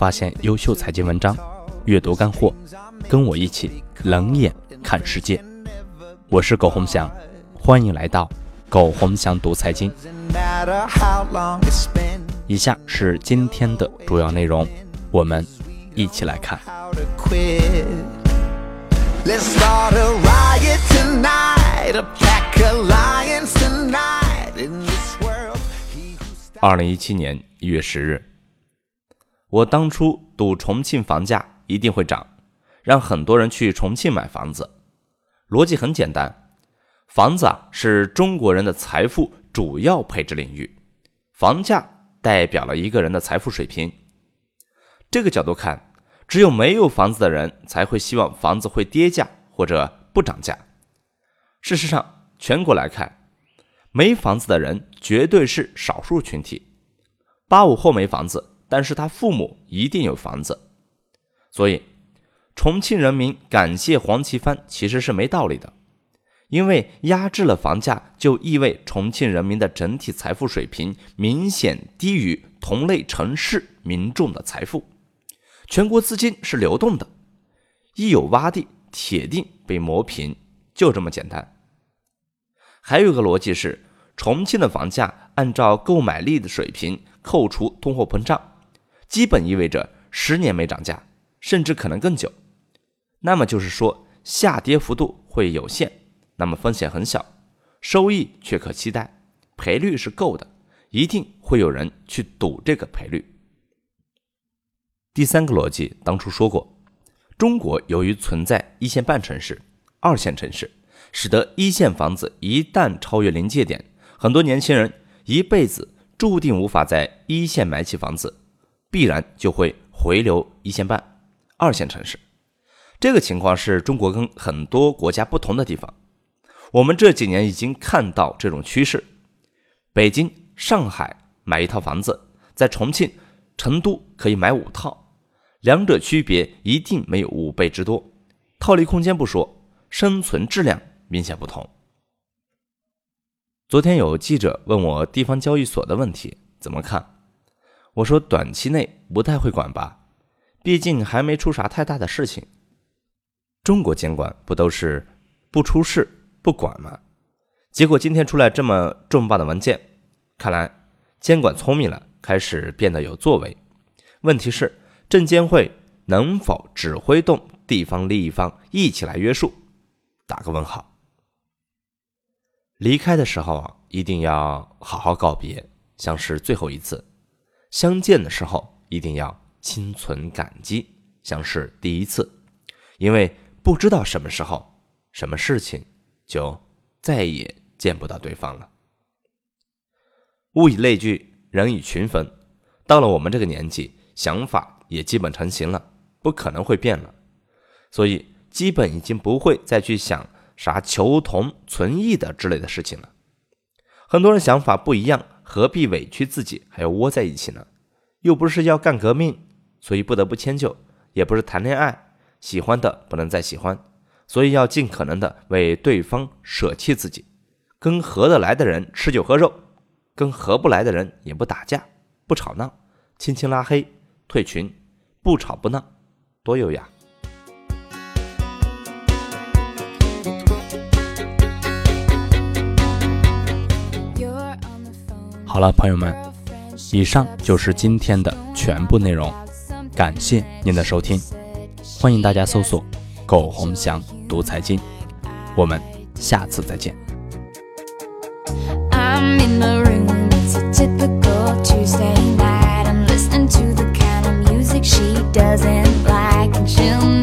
发现优秀财经文章，阅读干货，跟我一起冷眼看世界。我是苟洪翔，欢迎来到苟洪翔读财经。以下是今天的主要内容，我们一起来看。二零一七年一月十日，我当初赌重庆房价一定会涨，让很多人去重庆买房子。逻辑很简单，房子啊是中国人的财富主要配置领域，房价代表了一个人的财富水平。这个角度看，只有没有房子的人才会希望房子会跌价或者不涨价。事实上，全国来看。没房子的人绝对是少数群体。八五后没房子，但是他父母一定有房子，所以重庆人民感谢黄奇帆其实是没道理的，因为压制了房价，就意味重庆人民的整体财富水平明显低于同类城市民众的财富，全国资金是流动的，一有洼地，铁定被磨平，就这么简单。还有一个逻辑是，重庆的房价按照购买力的水平扣除通货膨胀，基本意味着十年没涨价，甚至可能更久。那么就是说，下跌幅度会有限，那么风险很小，收益却可期待，赔率是够的，一定会有人去赌这个赔率。第三个逻辑，当初说过，中国由于存在一线半城市、二线城市。使得一线房子一旦超越临界点，很多年轻人一辈子注定无法在一线买起房子，必然就会回流一线半、二线城市。这个情况是中国跟很多国家不同的地方。我们这几年已经看到这种趋势：北京、上海买一套房子，在重庆、成都可以买五套，两者区别一定没有五倍之多。套利空间不说，生存质量。明显不同。昨天有记者问我地方交易所的问题怎么看，我说短期内不太会管吧，毕竟还没出啥太大的事情。中国监管不都是不出事不管吗？结果今天出来这么重磅的文件，看来监管聪明了，开始变得有作为。问题是证监会能否指挥动地方利益方一起来约束？打个问号。离开的时候啊，一定要好好告别，像是最后一次；相见的时候，一定要心存感激，像是第一次。因为不知道什么时候、什么事情，就再也见不到对方了。物以类聚，人以群分。到了我们这个年纪，想法也基本成型了，不可能会变了，所以基本已经不会再去想。啥求同存异的之类的事情了，很多人想法不一样，何必委屈自己还要窝在一起呢？又不是要干革命，所以不得不迁就；也不是谈恋爱，喜欢的不能再喜欢，所以要尽可能的为对方舍弃自己。跟合得来的人吃酒喝肉，跟合不来的人也不打架不吵闹，轻轻拉黑退群，不吵不闹，多优雅。好了，朋友们，以上就是今天的全部内容，感谢您的收听，欢迎大家搜索“苟洪祥读财经”，我们下次再见。looking for has been